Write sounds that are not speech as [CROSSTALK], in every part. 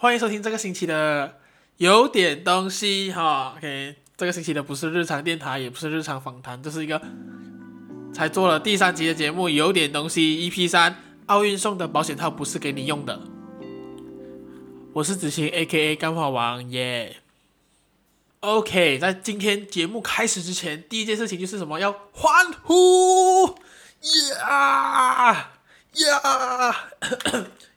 欢迎收听这个星期的有点东西哈。OK，这个星期的不是日常电台，也不是日常访谈，这是一个才做了第三集的节目，有点东西 EP 三，奥运送的保险套不是给你用的。我是子晴 AKA 干话王耶。OK，在今天节目开始之前，第一件事情就是什么？要欢呼！[COUGHS] [COUGHS] 呀呀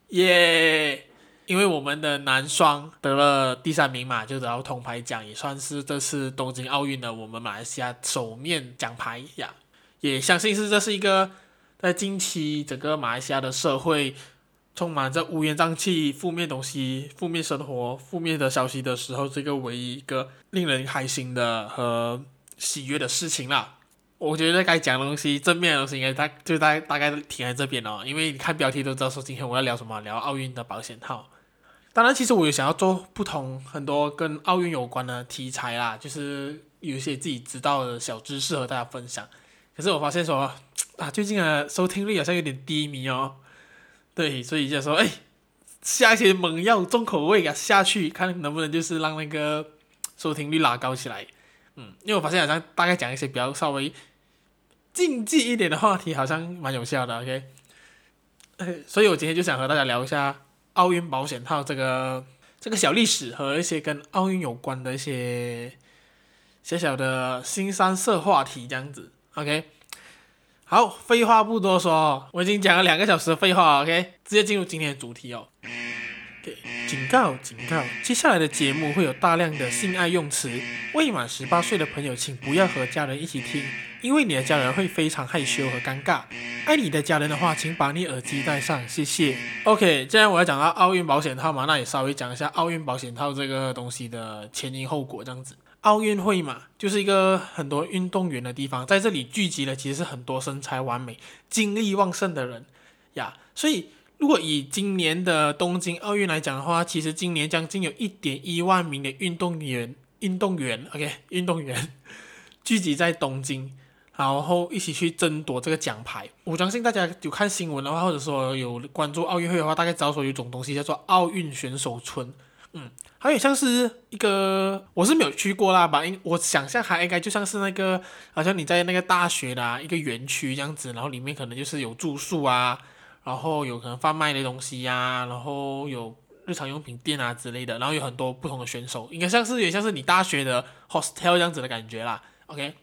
耶！因为我们的男双得了第三名嘛，就得到铜牌奖，也算是这次东京奥运的我们马来西亚首面奖牌呀。也相信是这是一个在近期整个马来西亚的社会。充满着乌烟瘴气、负面东西、负面生活、负面的消息的时候，这个唯一一个令人开心的和喜悦的事情啦。我觉得该讲的东西，正面的东西应该大就大大概停在这边哦。因为你看标题都知道说今天我要聊什么，聊奥运的保险套。当然，其实我有想要做不同很多跟奥运有关的题材啦，就是有一些自己知道的小知识和大家分享。可是我发现说啊，最近的收听率好像有点低迷哦。对，所以就说，哎，下一些猛药重口味啊下去，看能不能就是让那个收听率拉高起来。嗯，因为我发现好像大概讲一些比较稍微竞技一点的话题，好像蛮有效的。OK，所以我今天就想和大家聊一下奥运保险套这个这个小历史和一些跟奥运有关的一些小小的新三色话题，这样子。OK。好，废话不多说，我已经讲了两个小时的废话，OK，直接进入今天的主题哦。警告，警告，接下来的节目会有大量的性爱用词，未满十八岁的朋友请不要和家人一起听，因为你的家人会非常害羞和尴尬。爱你的家人的话，请把你耳机戴上，谢谢。OK，既然我要讲到奥运保险套嘛，那也稍微讲一下奥运保险套这个东西的前因后果，这样子。奥运会嘛，就是一个很多运动员的地方，在这里聚集了其实是很多身材完美、精力旺盛的人呀。所以，如果以今年的东京奥运来讲的话，其实今年将近有一点一万名的运动员、运动员，OK，运动员聚集在东京，然后一起去争夺这个奖牌。我相信大家有看新闻的话，或者说有关注奥运会的话，大概知道说有一种东西叫做奥运选手村。嗯，还有像是一个，我是没有去过啦吧，因我想象还应该就像是那个，好像你在那个大学的、一个园区这样子，然后里面可能就是有住宿啊，然后有可能贩卖的东西呀、然后有日常用品店啊之类的，然后有很多不同的选手，应该像是有点像是你大学的 hostel 这样子的感觉啦。OK，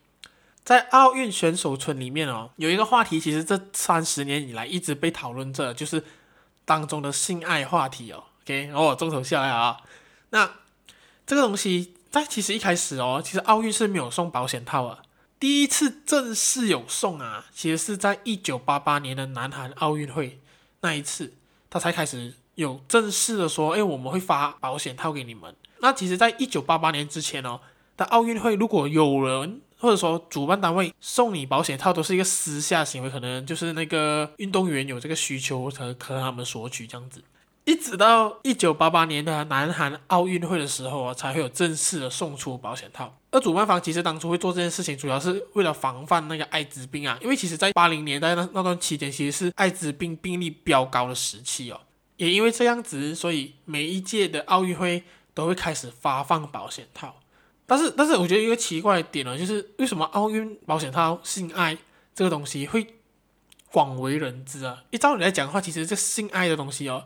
在奥运选手村里面哦，有一个话题，其实这三十年以来一直被讨论着，就是当中的性爱话题哦。OK，哦，重头戏来啊！那这个东西在其实一开始哦，其实奥运是没有送保险套啊。第一次正式有送啊，其实是在一九八八年的南韩奥运会那一次，他才开始有正式的说，哎，我们会发保险套给你们。那其实，在一九八八年之前哦，的奥运会如果有人或者说主办单位送你保险套，都是一个私下行为，可能就是那个运动员有这个需求才和他们索取这样子。一直到一九八八年的南韩奥运会的时候啊，才会有正式的送出保险套。而主办方其实当初会做这件事情，主要是为了防范那个艾滋病啊，因为其实在八零年代那那段期间，其实是艾滋病病例飙高的时期哦。也因为这样子，所以每一届的奥运会都会开始发放保险套。但是，但是我觉得一个奇怪的点呢，就是为什么奥运保险套性爱这个东西会广为人知啊？一照理来讲的话，其实这性爱的东西哦。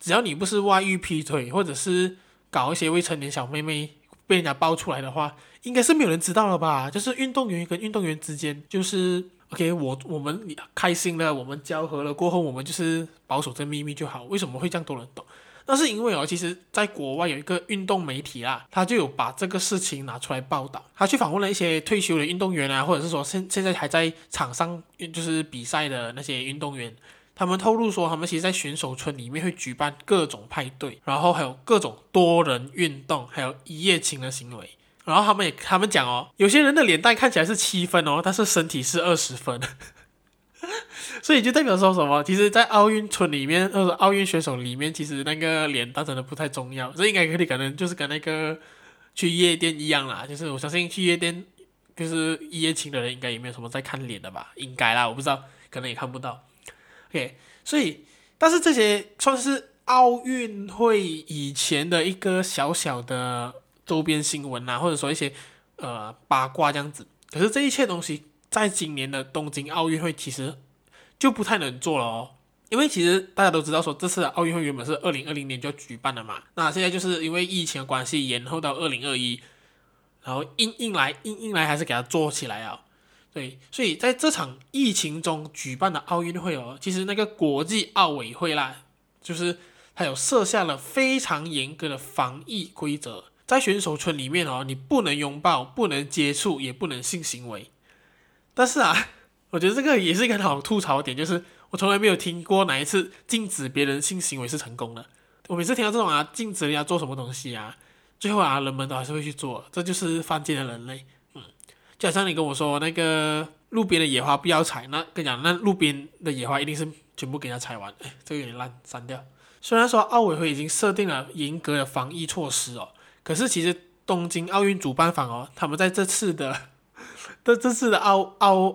只要你不是外遇劈腿，或者是搞一些未成年小妹妹被人家爆出来的话，应该是没有人知道了吧？就是运动员跟运动员之间，就是 OK，我我们开心了，我们交合了过后，我们就是保守这秘密就好。为什么会这样多人懂？那是因为哦，其实在国外有一个运动媒体啦，他就有把这个事情拿出来报道。他去访问了一些退休的运动员啊，或者是说现现在还在场上就是比赛的那些运动员。他们透露说，他们其实，在选手村里面会举办各种派对，然后还有各种多人运动，还有一夜情的行为。然后他们也，他们讲哦，有些人的脸蛋看起来是七分哦，但是身体是二十分。所以就代表说什么？其实，在奥运村里面，或者奥运选手里面，其实那个脸蛋真的不太重要。这应该可以，可能就是跟那个去夜店一样啦。就是我相信去夜店，就是一夜情的人，应该也没有什么在看脸的吧？应该啦，我不知道，可能也看不到。OK，，所以，但是这些算是奥运会以前的一个小小的周边新闻啊，或者说一些呃八卦这样子。可是这一切东西，在今年的东京奥运会其实就不太能做了哦，因为其实大家都知道说，这次奥运会原本是二零二零年就要举办了嘛，那现在就是因为疫情的关系延后到二零二一，然后硬硬来硬硬来还是给它做起来啊。对，所以在这场疫情中举办的奥运会哦，其实那个国际奥委会啦，就是它有设下了非常严格的防疫规则，在选手村里面哦，你不能拥抱，不能接触，也不能性行为。但是啊，我觉得这个也是一个很好吐槽点，就是我从来没有听过哪一次禁止别人性行为是成功的。我每次听到这种啊，禁止人家做什么东西啊，最后啊，人们都还是会去做，这就是犯贱的人类。嗯就好像你跟我说那个路边的野花不要采，那跟你讲，那路边的野花一定是全部给人家采完。哎，这个有点烂，删掉。虽然说奥委会已经设定了严格的防疫措施哦，可是其实东京奥运主办方哦，他们在这次的 [LAUGHS] 这这次的奥奥，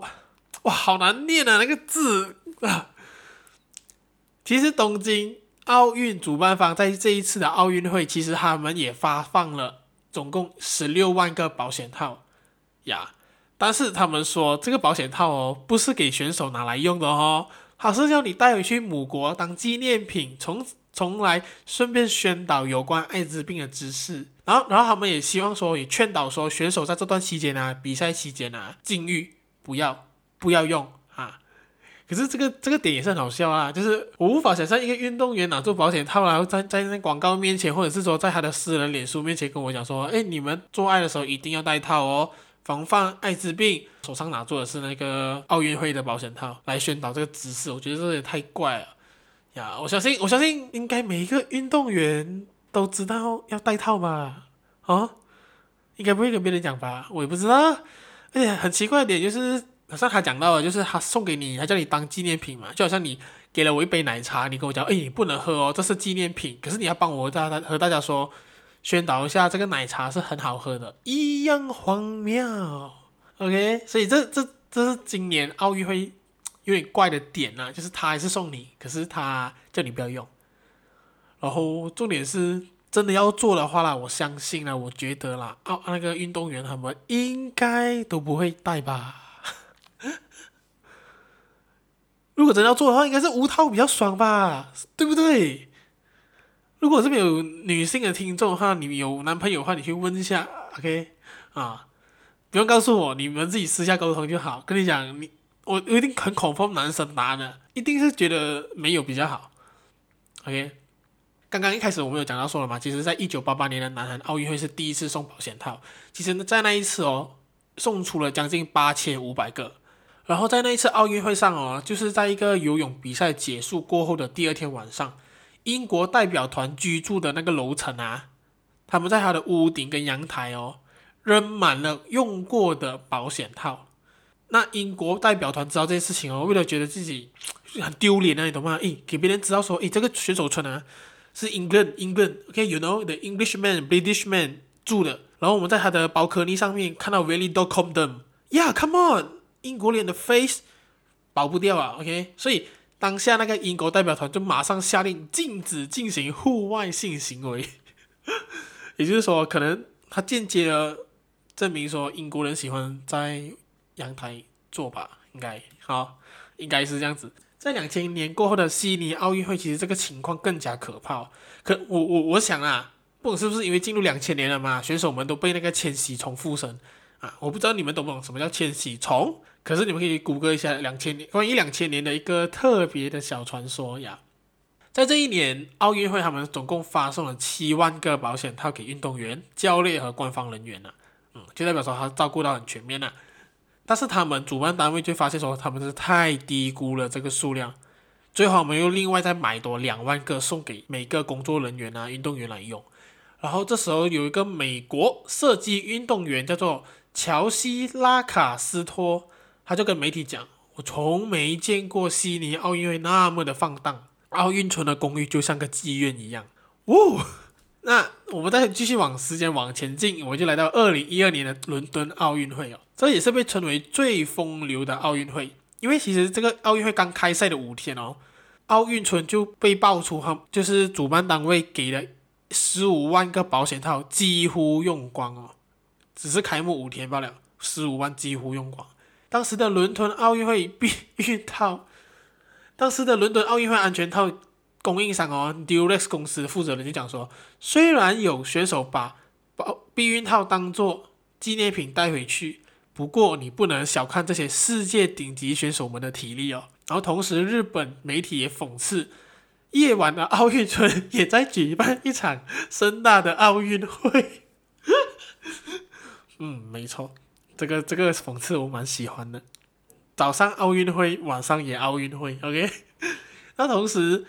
哇，好难念啊那个字啊。[LAUGHS] 其实东京奥运主办方在这一次的奥运会，其实他们也发放了总共十六万个保险套。呀，但是他们说这个保险套哦，不是给选手拿来用的哦，它是叫你带回去母国当纪念品，从从来顺便宣导有关艾滋病的知识。然后，然后他们也希望说，也劝导说选手在这段期间啊，比赛期间啊，禁欲不要不要用啊。可是这个这个点也是很好笑啊，就是我无法想象一个运动员拿住保险套，然后在在那广告面前，或者是说在他的私人脸书面前跟我讲说，哎，你们做爱的时候一定要戴套哦。防范艾滋病，手上拿住的是那个奥运会的保险套来宣导这个知识，我觉得这也太怪了呀！我相信，我相信应该每一个运动员都知道要戴套吧？哦，应该不会跟别人讲吧？我也不知道。而且很奇怪的点就是，好像他讲到了，就是他送给你，他叫你当纪念品嘛，就好像你给了我一杯奶茶，你跟我讲，哎，你不能喝哦，这是纪念品，可是你要帮我大和大家说。宣导一下，这个奶茶是很好喝的，一样荒谬。OK，所以这这这是今年奥运会有点怪的点呢、啊，就是他还是送你，可是他叫你不要用。然后重点是真的要做的话啦，我相信啦，我觉得啦，奥那个运动员他们应该都不会带吧。如果真要做的话，应该是无套比较爽吧，对不对？如果这边有女性的听众的话，你有男朋友的话，你去问一下，OK 啊，不用告诉我，你们自己私下沟通就好。跟你讲，你我我一定很 confirm 男生答的，一定是觉得没有比较好。OK，刚刚一开始我们有讲到说了嘛，其实在一九八八年的南韩奥运会是第一次送保险套，其实，在那一次哦，送出了将近八千五百个，然后在那一次奥运会上哦，就是在一个游泳比赛结束过后的第二天晚上。英国代表团居住的那个楼层啊，他们在他的屋顶跟阳台哦，扔满了用过的保险套。那英国代表团知道这件事情哦，为了觉得自己很丢脸啊，你懂吗？诶，给别人知道说，诶，这个选手村啊是 England England，OK，you know，the Englishman British man 住的。然后我们在他的包科尼上面看到 really don't condemn，yeah，come on，英国脸的 face 保不掉啊，OK，所以。当下那个英国代表团就马上下令禁止进行户外性行为，也就是说，可能他间接的证明说英国人喜欢在阳台做吧，应该好，应该是这样子。在两千年过后的悉尼奥运会，其实这个情况更加可怕。可我我我想啊，不管是不是因为进入两千年了嘛，选手们都被那个千禧虫附身啊，我不知道你们懂不懂什么叫千禧虫。可是你们可以谷歌一下两千年关于两千年的一个特别的小传说呀，在这一年奥运会，他们总共发送了七万个保险套给运动员、教练和官方人员呢，嗯，就代表说他照顾到很全面了。但是他们主办单位就发现说他们是太低估了这个数量，最后我们又另外再买多两万个送给每个工作人员啊、运动员来用。然后这时候有一个美国射击运动员叫做乔西拉卡斯托。他就跟媒体讲：“我从没见过悉尼奥运会那么的放荡，奥运村的公寓就像个妓院一样。”哦，那我们再继续往时间往前进，我就来到二零一二年的伦敦奥运会哦，这也是被称为最风流的奥运会，因为其实这个奥运会刚开赛的五天哦，奥运村就被爆出，哈，就是主办单位给了十五万个保险套，几乎用光哦，只是开幕五天罢了，十五万几乎用光。当时的伦敦奥运会避孕套，当时的伦敦奥运会安全套供应商哦，Durex 公司负责人就讲说，虽然有选手把保避孕套当做纪念品带回去，不过你不能小看这些世界顶级选手们的体力哦。然后同时，日本媒体也讽刺，夜晚的奥运村也在举办一场盛大的奥运会。[LAUGHS] 嗯，没错，这个这个讽刺我蛮喜欢的。早上奥运会，晚上也奥运会，OK。[LAUGHS] 那同时，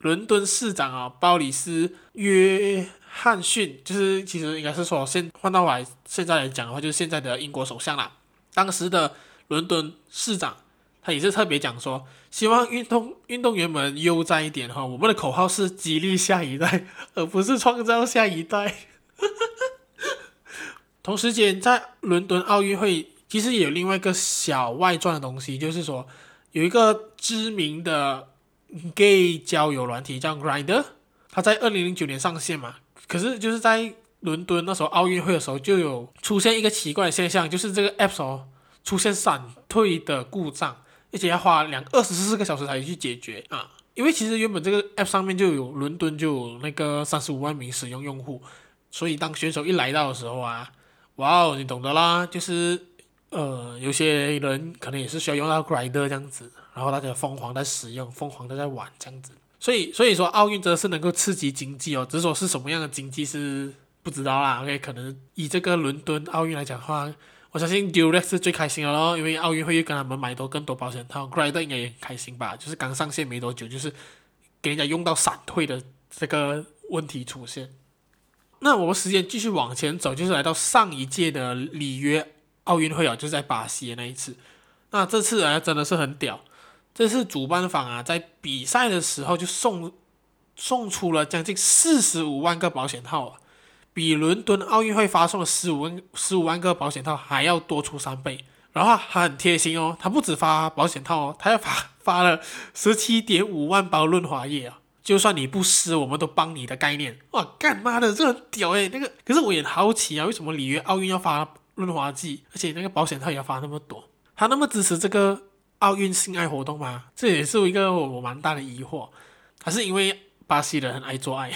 伦敦市长啊，鲍里斯约翰逊，就是其实应该是说现换到来现在来讲的话，就是现在的英国首相啦。当时的伦敦市长。他也是特别讲说，希望运动运动员们悠哉一点哈。我们的口号是激励下一代，而不是创造下一代。同时间，在伦敦奥运会，其实也有另外一个小外传的东西，就是说有一个知名的 gay 交友软体叫 Grindr，它在二零零九年上线嘛。可是就是在伦敦那时候奥运会的时候，就有出现一个奇怪的现象，就是这个 app 哦出现闪退的故障。而且要花两二十四个小时才去解决啊！因为其实原本这个 app 上面就有伦敦就有那个三十五万名使用用户，所以当选手一来到的时候啊，哇哦，你懂得啦，就是呃，有些人可能也是需要用到 Grindr 这样子，然后大家疯狂在使用，疯狂的在玩这样子。所以所以说奥运真的是能够刺激经济哦，只是说是什么样的经济是不知道啦。OK，可能以这个伦敦奥运来讲的话。我相信 Durex 是最开心的咯，因为奥运会又跟他们买多更多保险套，Grindr 应该也很开心吧？就是刚上线没多久，就是给人家用到闪退的这个问题出现。那我们时间继续往前走，就是来到上一届的里约奥运会啊，就是在巴西的那一次。那这次啊，真的是很屌，这次主办方啊，在比赛的时候就送送出了将近四十五万个保险套啊。比伦敦奥运会发送的十五万十五万个保险套还要多出三倍，然后还很贴心哦，他不止发保险套哦，他要发发了十七点五万包润滑液啊，就算你不湿，我们都帮你的概念。哇，干妈的，这很屌诶。那个可是我也好奇啊，为什么里约奥运要发润滑剂，而且那个保险套也要发那么多？他那么支持这个奥运性爱活动吗？这也是一个我蛮大的疑惑，还是因为巴西人很爱做爱？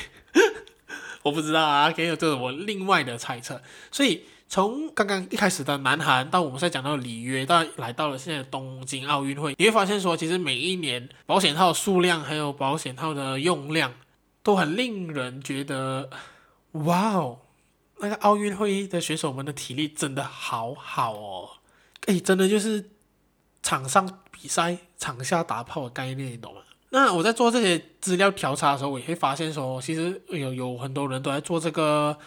[LAUGHS] 我不知道啊，可以有这是我另外的猜测。所以从刚刚一开始的南韩到我们现在讲到里约，到来到了现在的东京奥运会，你会发现说，其实每一年保险套数量还有保险套的用量都很令人觉得，哇哦，那个奥运会的选手们的体力真的好好哦，诶，真的就是场上比赛，场下打炮的概念，你懂吗？那我在做这些资料调查的时候，我也会发现说，其实有有很多人都在做这个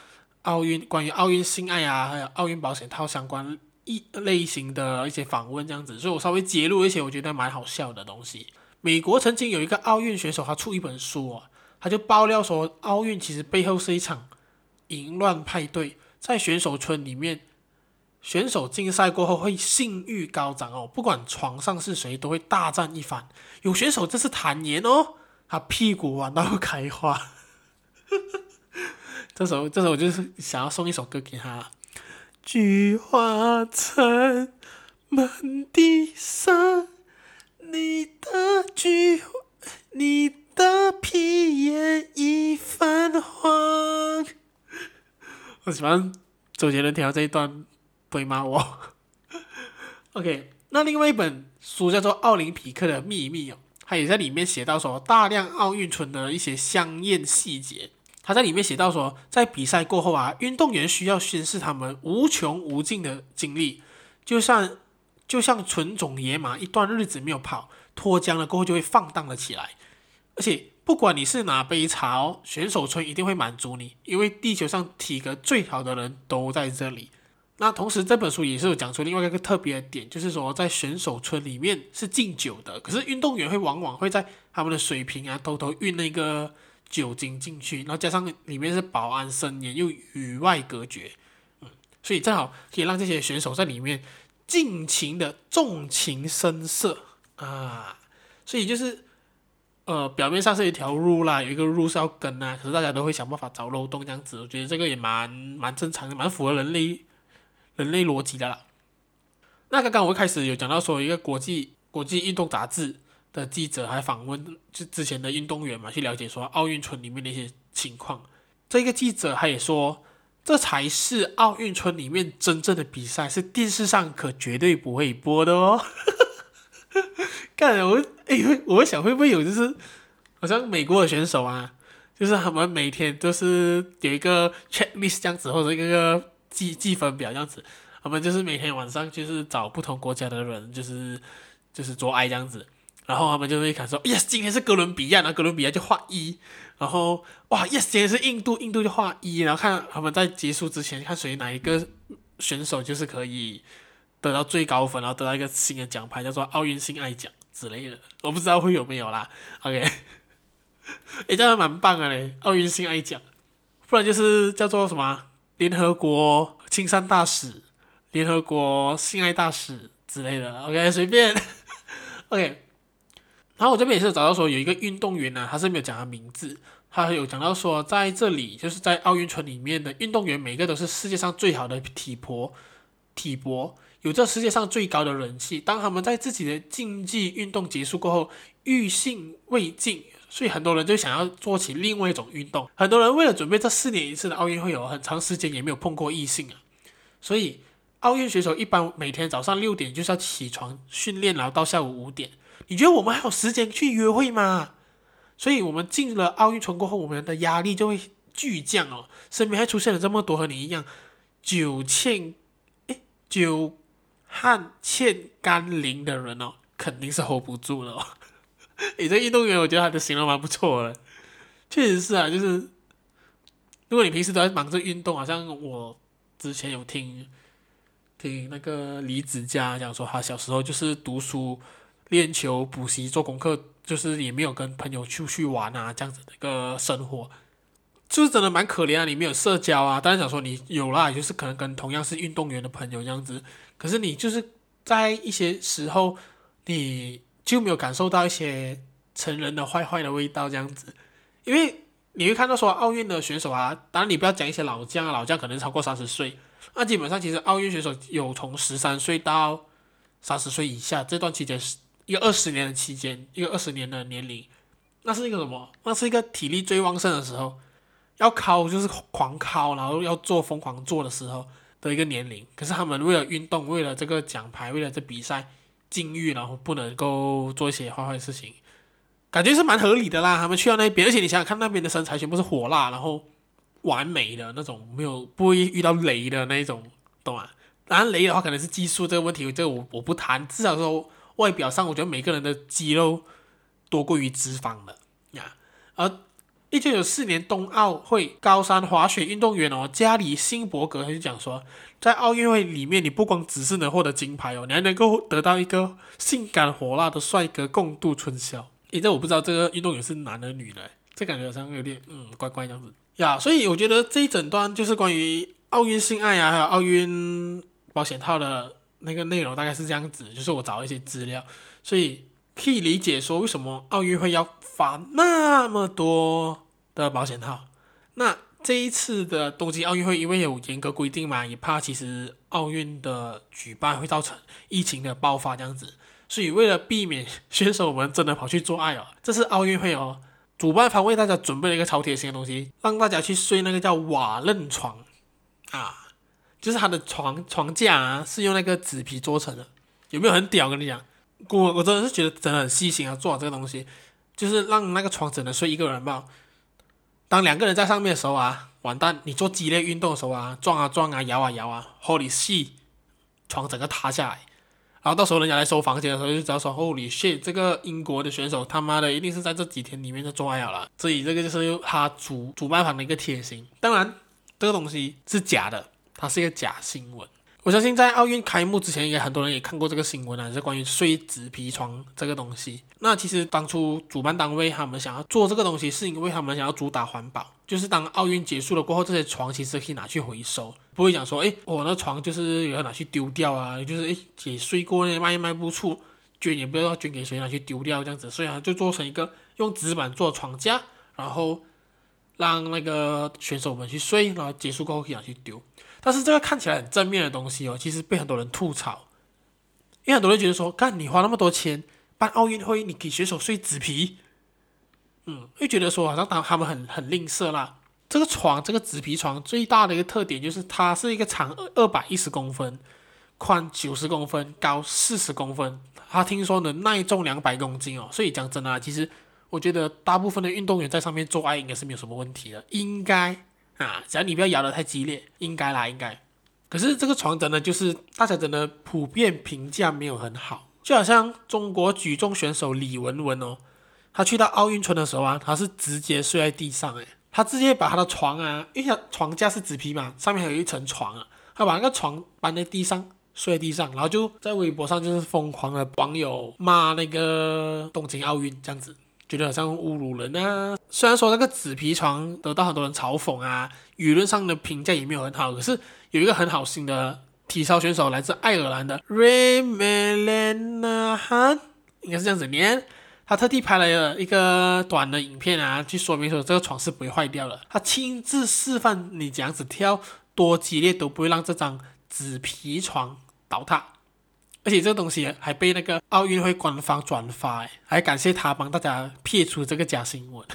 奥运关于奥运性爱啊，还有奥运保险套相关一类型的一些访问这样子，所以我稍微揭露一些我觉得蛮好笑的东西。美国曾经有一个奥运选手，他出一本书啊，他就爆料说，奥运其实背后是一场淫乱派对，在选手村里面。选手竞赛过后会性欲高涨哦，不管床上是谁都会大战一番。有选手这是坦言哦，他屁股玩到开花。这首，这首我就是想要送一首歌给他。菊花残，满地伤，你的菊，你的皮也已泛黄。我喜欢周杰伦听到这一段。会骂？我，OK。那另外一本书叫做《奥林匹克的秘密》哦，它也在里面写到说，大量奥运村的一些香艳细节。他在里面写到说，在比赛过后啊，运动员需要宣示他们无穷无尽的精力，就像就像纯种野马，一段日子没有跑，脱缰了过后就会放荡了起来。而且不管你是哪杯茶哦，选手村一定会满足你，因为地球上体格最好的人都在这里。那同时，这本书也是有讲出另外一个特别的点，就是说在选手村里面是禁酒的，可是运动员会往往会在他们的水瓶啊偷偷运那个酒精进去，然后加上里面是保安森严又与外隔绝，嗯，所以正好可以让这些选手在里面尽情的纵情声色啊，所以就是呃，表面上是一条路啦，有一个路是要跟啊，可是大家都会想办法找漏洞这样子，我觉得这个也蛮蛮正常的，蛮符合人类人类逻辑的啦。那刚刚我一开始有讲到说，一个国际国际运动杂志的记者还访问就之前的运动员嘛，去了解说奥运村里面的一些情况。这个记者他也说，这才是奥运村里面真正的比赛，是电视上可绝对不会播的哦。[LAUGHS] 干我哎，我想会不会有就是，好像美国的选手啊，就是他们每天都是有一个 checklist 这样子，或者一个计计分表这样子，他们就是每天晚上就是找不同国家的人，就是就是做爱这样子，然后他们就会看说，yes，今天是哥伦比亚，那哥伦比亚就画一，然后哇，yes，今天是印度，印度就画一，然后看他们在结束之前看谁哪一个选手就是可以。得到最高分，然后得到一个新的奖牌，叫做奥运性爱奖之类的，我不知道会有没有啦。OK，[LAUGHS] 也，这样蛮棒的嘞，奥运性爱奖，不然就是叫做什么联合国青山大使、联合国性爱大使之类的。OK，随便。[LAUGHS] OK，然后我这边也是找到说有一个运动员呢、他是没有讲他名字，他有讲到说在这里就是在奥运村里面的运动员，每个都是世界上最好的体魄，体魄。有着世界上最高的人气。当他们在自己的竞技运动结束过后，欲兴未尽，所以很多人就想要做起另外一种运动。很多人为了准备这四年一次的奥运会，有很长时间也没有碰过异性啊。所以奥运选手一般每天早上六点就是要起床训练，然后到下午五点。你觉得我们还有时间去约会吗？所以我们进了奥运村过后，我们的压力就会巨降哦。身边还出现了这么多和你一样九千诶九。汗欠甘霖的人哦，肯定是 hold 不住了哦。[LAUGHS] 你这运动员，我觉得他的形容蛮不错的，确实是啊。就是如果你平时都在忙着运动，好像我之前有听听那个李子嘉讲说，他小时候就是读书、练球、补习、做功课，就是也没有跟朋友出去玩啊，这样子的一个生活，就是真的蛮可怜啊。你没有社交啊，当然想说你有啦，就是可能跟同样是运动员的朋友这样子。可是你就是在一些时候，你就没有感受到一些成人的坏坏的味道这样子，因为你会看到说奥运的选手啊，当然你不要讲一些老将啊，老将可能超过三十岁，那基本上其实奥运选手有从十三岁到三十岁以下这段期间是一个二十年的期间，一个二十年的年龄，那是一个什么？那是一个体力最旺盛的时候，要考就是狂考，然后要做疯狂做的时候。的一个年龄，可是他们为了运动，为了这个奖牌，为了这比赛禁欲，然后不能够做一些坏坏的事情，感觉是蛮合理的啦。他们去到那边，而且你想想看，那边的身材全部是火辣，然后完美的那种，没有不会遇到雷的那一种，懂吗？当然雷的话可能是技术这个问题，这个我我不谈。至少说外表上，我觉得每个人的肌肉多过于脂肪的呀，而。一九九四年冬奥会高山滑雪运动员哦，加里辛伯格他就讲说，在奥运会里面，你不光只是能获得金牌哦，你还能够得到一个性感火辣的帅哥共度春宵。诶，这我不知道这个运动员是男的女的，这感觉好像有点嗯怪怪样子呀。所以我觉得这一整段就是关于奥运性爱啊，还有奥运保险套的那个内容，大概是这样子。就是我找了一些资料，所以可以理解说为什么奥运会要发那么多。的保险套，那这一次的东京奥运会因为有严格规定嘛，也怕其实奥运的举办会造成疫情的爆发这样子，所以为了避免 [LAUGHS] 选手们真的跑去做爱哦，这次奥运会哦，主办方为大家准备了一个超贴心的东西，让大家去睡那个叫瓦楞床啊，就是它的床床架啊是用那个纸皮做成的，有没有很屌？跟你讲，我我真的是觉得真的很细心啊，做好这个东西，就是让那个床只能睡一个人吧。当两个人在上面的时候啊，完蛋！你做激烈运动的时候啊，撞啊撞啊，摇啊摇啊，Holy shit，床整个塌下来。然后到时候人家来收房间的时候，就知道说，Holy shit，这个英国的选手他妈的一定是在这几天里面就做爱了。所以这个就是他主主办方的一个贴心。当然，这个东西是假的，它是一个假新闻。我相信在奥运开幕之前，应该很多人也看过这个新闻啊，是关于睡纸皮床这个东西。那其实当初主办单位他们想要做这个东西，是因为他们想要主打环保，就是当奥运结束了过后，这些床其实可以拿去回收，不会讲说，诶，我那床就是也要拿去丢掉啊，就是诶，也睡过那卖卖不出，捐也不知道捐给谁拿去丢掉这样子，所以啊，就做成一个用纸板做床架，然后让那个选手们去睡，然后结束过后可以拿去丢。但是这个看起来很正面的东西哦，其实被很多人吐槽，因为很多人觉得说，干你花那么多钱办奥运会，你给选手睡纸皮，嗯，会觉得说好像当他们很很吝啬啦。这个床，这个纸皮床最大的一个特点就是它是一个长二百一十公分，宽九十公分，高四十公分。它听说能耐重两百公斤哦，所以讲真的，其实我觉得大部分的运动员在上面做爱应该是没有什么问题的，应该啊，只要你不要摇得太激烈，应该啦，应该。可是这个床真的就是大家真的普遍评价没有很好，就好像中国举重选手李雯雯哦，他去到奥运村的时候啊，他是直接睡在地上诶。他直接把他的床啊，因为床架是纸皮嘛，上面还有一层床啊，他把那个床搬在地上，睡在地上，然后就在微博上就是疯狂的网友骂那个东京奥运这样子，觉得好像侮辱人啊。虽然说那个纸皮床得到很多人嘲讽啊，舆论上的评价也没有很好，可是有一个很好心的体操选手，来自爱尔兰的 Ray Melenahan，应该是这样子念。他特地拍了一个短的影片啊，去说明说这个床是不会坏掉的。他亲自示范你这样子跳多激烈都不会让这张纸皮床倒塌，而且这个东西还被那个奥运会官方转发，还感谢他帮大家撇除这个假新闻。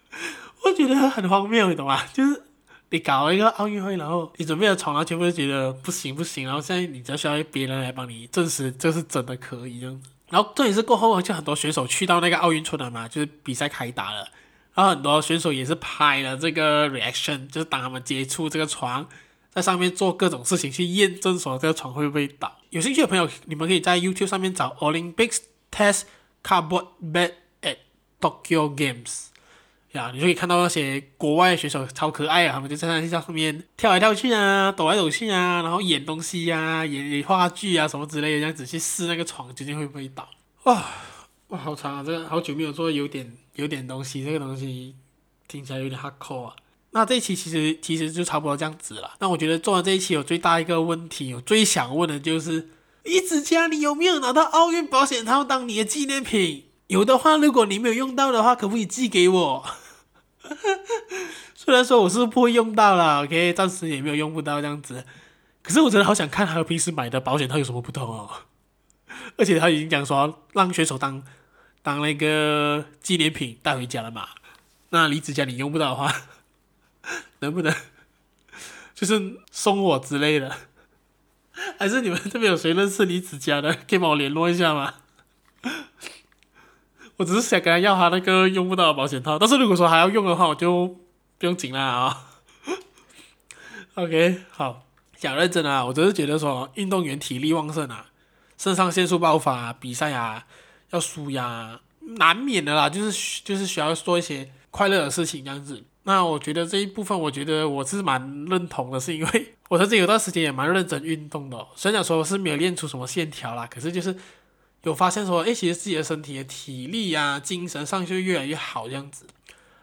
[LAUGHS] 我觉得很荒谬，你懂吗？就是你搞了一个奥运会，然后你准备的床，然后全部都觉得不行不行，然后现在你只需要别人来帮你证实这是真的可以这样子。然后这也是过后，就很多选手去到那个奥运村了嘛，就是比赛开打了，然后很多选手也是拍了这个 reaction，就是当他们接触这个床，在上面做各种事情去验证说这个床会不会倒。有兴趣的朋友，你们可以在 YouTube 上面找 Olympics Test Cardboard Bed at Tokyo Games，呀，你就可以看到那些国外的选手超可爱啊，他们就在那上面跳来跳去啊，抖来抖去啊，然后演东西啊，演话剧啊什么之类的，这样子去试那个床究竟会不会倒。哇哇，好长啊！这个好久没有做，有点有点东西，这个东西听起来有点吓酷啊。那这一期其实其实就差不多这样子了。那我觉得做完这一期有最大一个问题，我最想问的就是，李子嘉，你有没有拿到奥运保险套当你的纪念品？有的话，如果你没有用到的话，可不可以寄给我？[LAUGHS] 虽然说我是不会用到啦，OK，暂时也没有用不到这样子。可是我真的好想看和平时买的保险套有什么不同哦。[LAUGHS] 而且他已经讲说让选手当当那个纪念品带回家了嘛。那李子嘉你用不到的话，[LAUGHS] 能不能就是送我之类的？还是你们这边有谁认识李子嘉的，可以帮我联络一下吗？我只是想跟他要他那个用不到的保险套，但是如果说还要用的话，我就不用紧了啊。[LAUGHS] OK，好，讲认真啊，我只是觉得说运动员体力旺盛啊，肾上腺素爆发啊，比赛啊要输呀，难免的啦，就是就是需要做一些快乐的事情这样子。那我觉得这一部分，我觉得我是蛮认同的，是因为 [LAUGHS] 我曾经有段时间也蛮认真运动的，虽然讲说我是没有练出什么线条啦，可是就是。有发现说，哎，其实自己的身体的体力啊、精神上就越来越好这样子。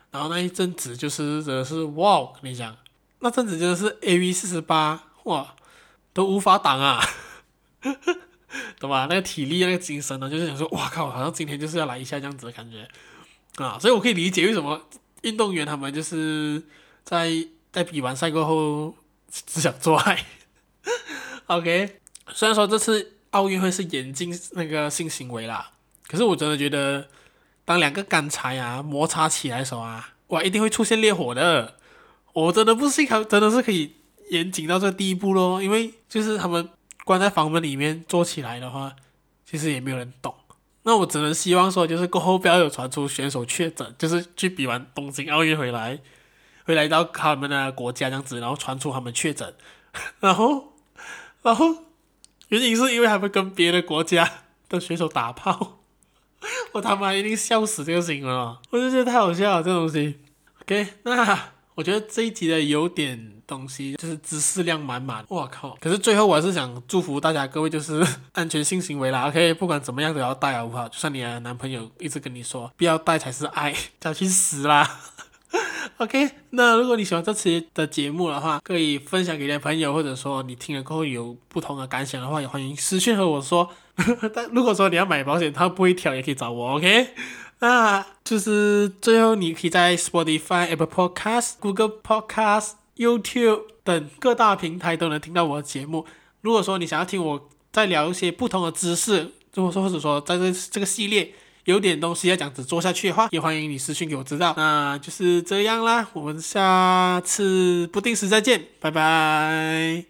然后那一阵子就是真的是哇，跟你讲，那阵子真的是 AV 四十八哇，都无法挡啊，[LAUGHS] 懂吧？那个体力、那个精神呢，就是想说，哇靠，好像今天就是要来一下这样子的感觉啊。所以我可以理解为什么运动员他们就是在在比完赛过后 [LAUGHS] 只想做爱。[LAUGHS] OK，虽然说这次。奥运会是严禁那个性行为啦，可是我真的觉得，当两个干柴啊摩擦起来的时候啊，哇，一定会出现烈火的。我真的不信，他真的是可以严谨到这个地步咯，因为就是他们关在房门里面做起来的话，其实也没有人懂。那我只能希望说，就是过后不要有传出选手确诊，就是去比完东京奥运回来，回来到他们的国家这样子，然后传出他们确诊，[LAUGHS] 然后，然后。原因是因为他们跟别的国家的选手打炮，[LAUGHS] 我他妈一定笑死这个新闻了，我就觉得太好笑了这东西。OK，那我觉得这一集的有点东西就是知识量满满，我靠！可是最后我还是想祝福大家各位就是 [LAUGHS] 安全性行为啦，OK，不管怎么样都要戴好不好？就算你的男朋友一直跟你说不要戴才是爱，[LAUGHS] 叫去死啦 [LAUGHS] OK，那如果你喜欢这期的节目的话，可以分享给你的朋友，或者说你听了过后有不同的感想的话，也欢迎私信和我说。[LAUGHS] 但如果说你要买保险，它不会跳，也可以找我。OK，那就是最后你可以在 Spotify、Apple Podcast、Google Podcast、YouTube 等各大平台都能听到我的节目。如果说你想要听我再聊一些不同的知识，如果说或者说在这这个系列有点东西要讲，只做下去的话，也欢迎你私信给我知道。那就是这样啦，我们下次不定时再见，拜拜。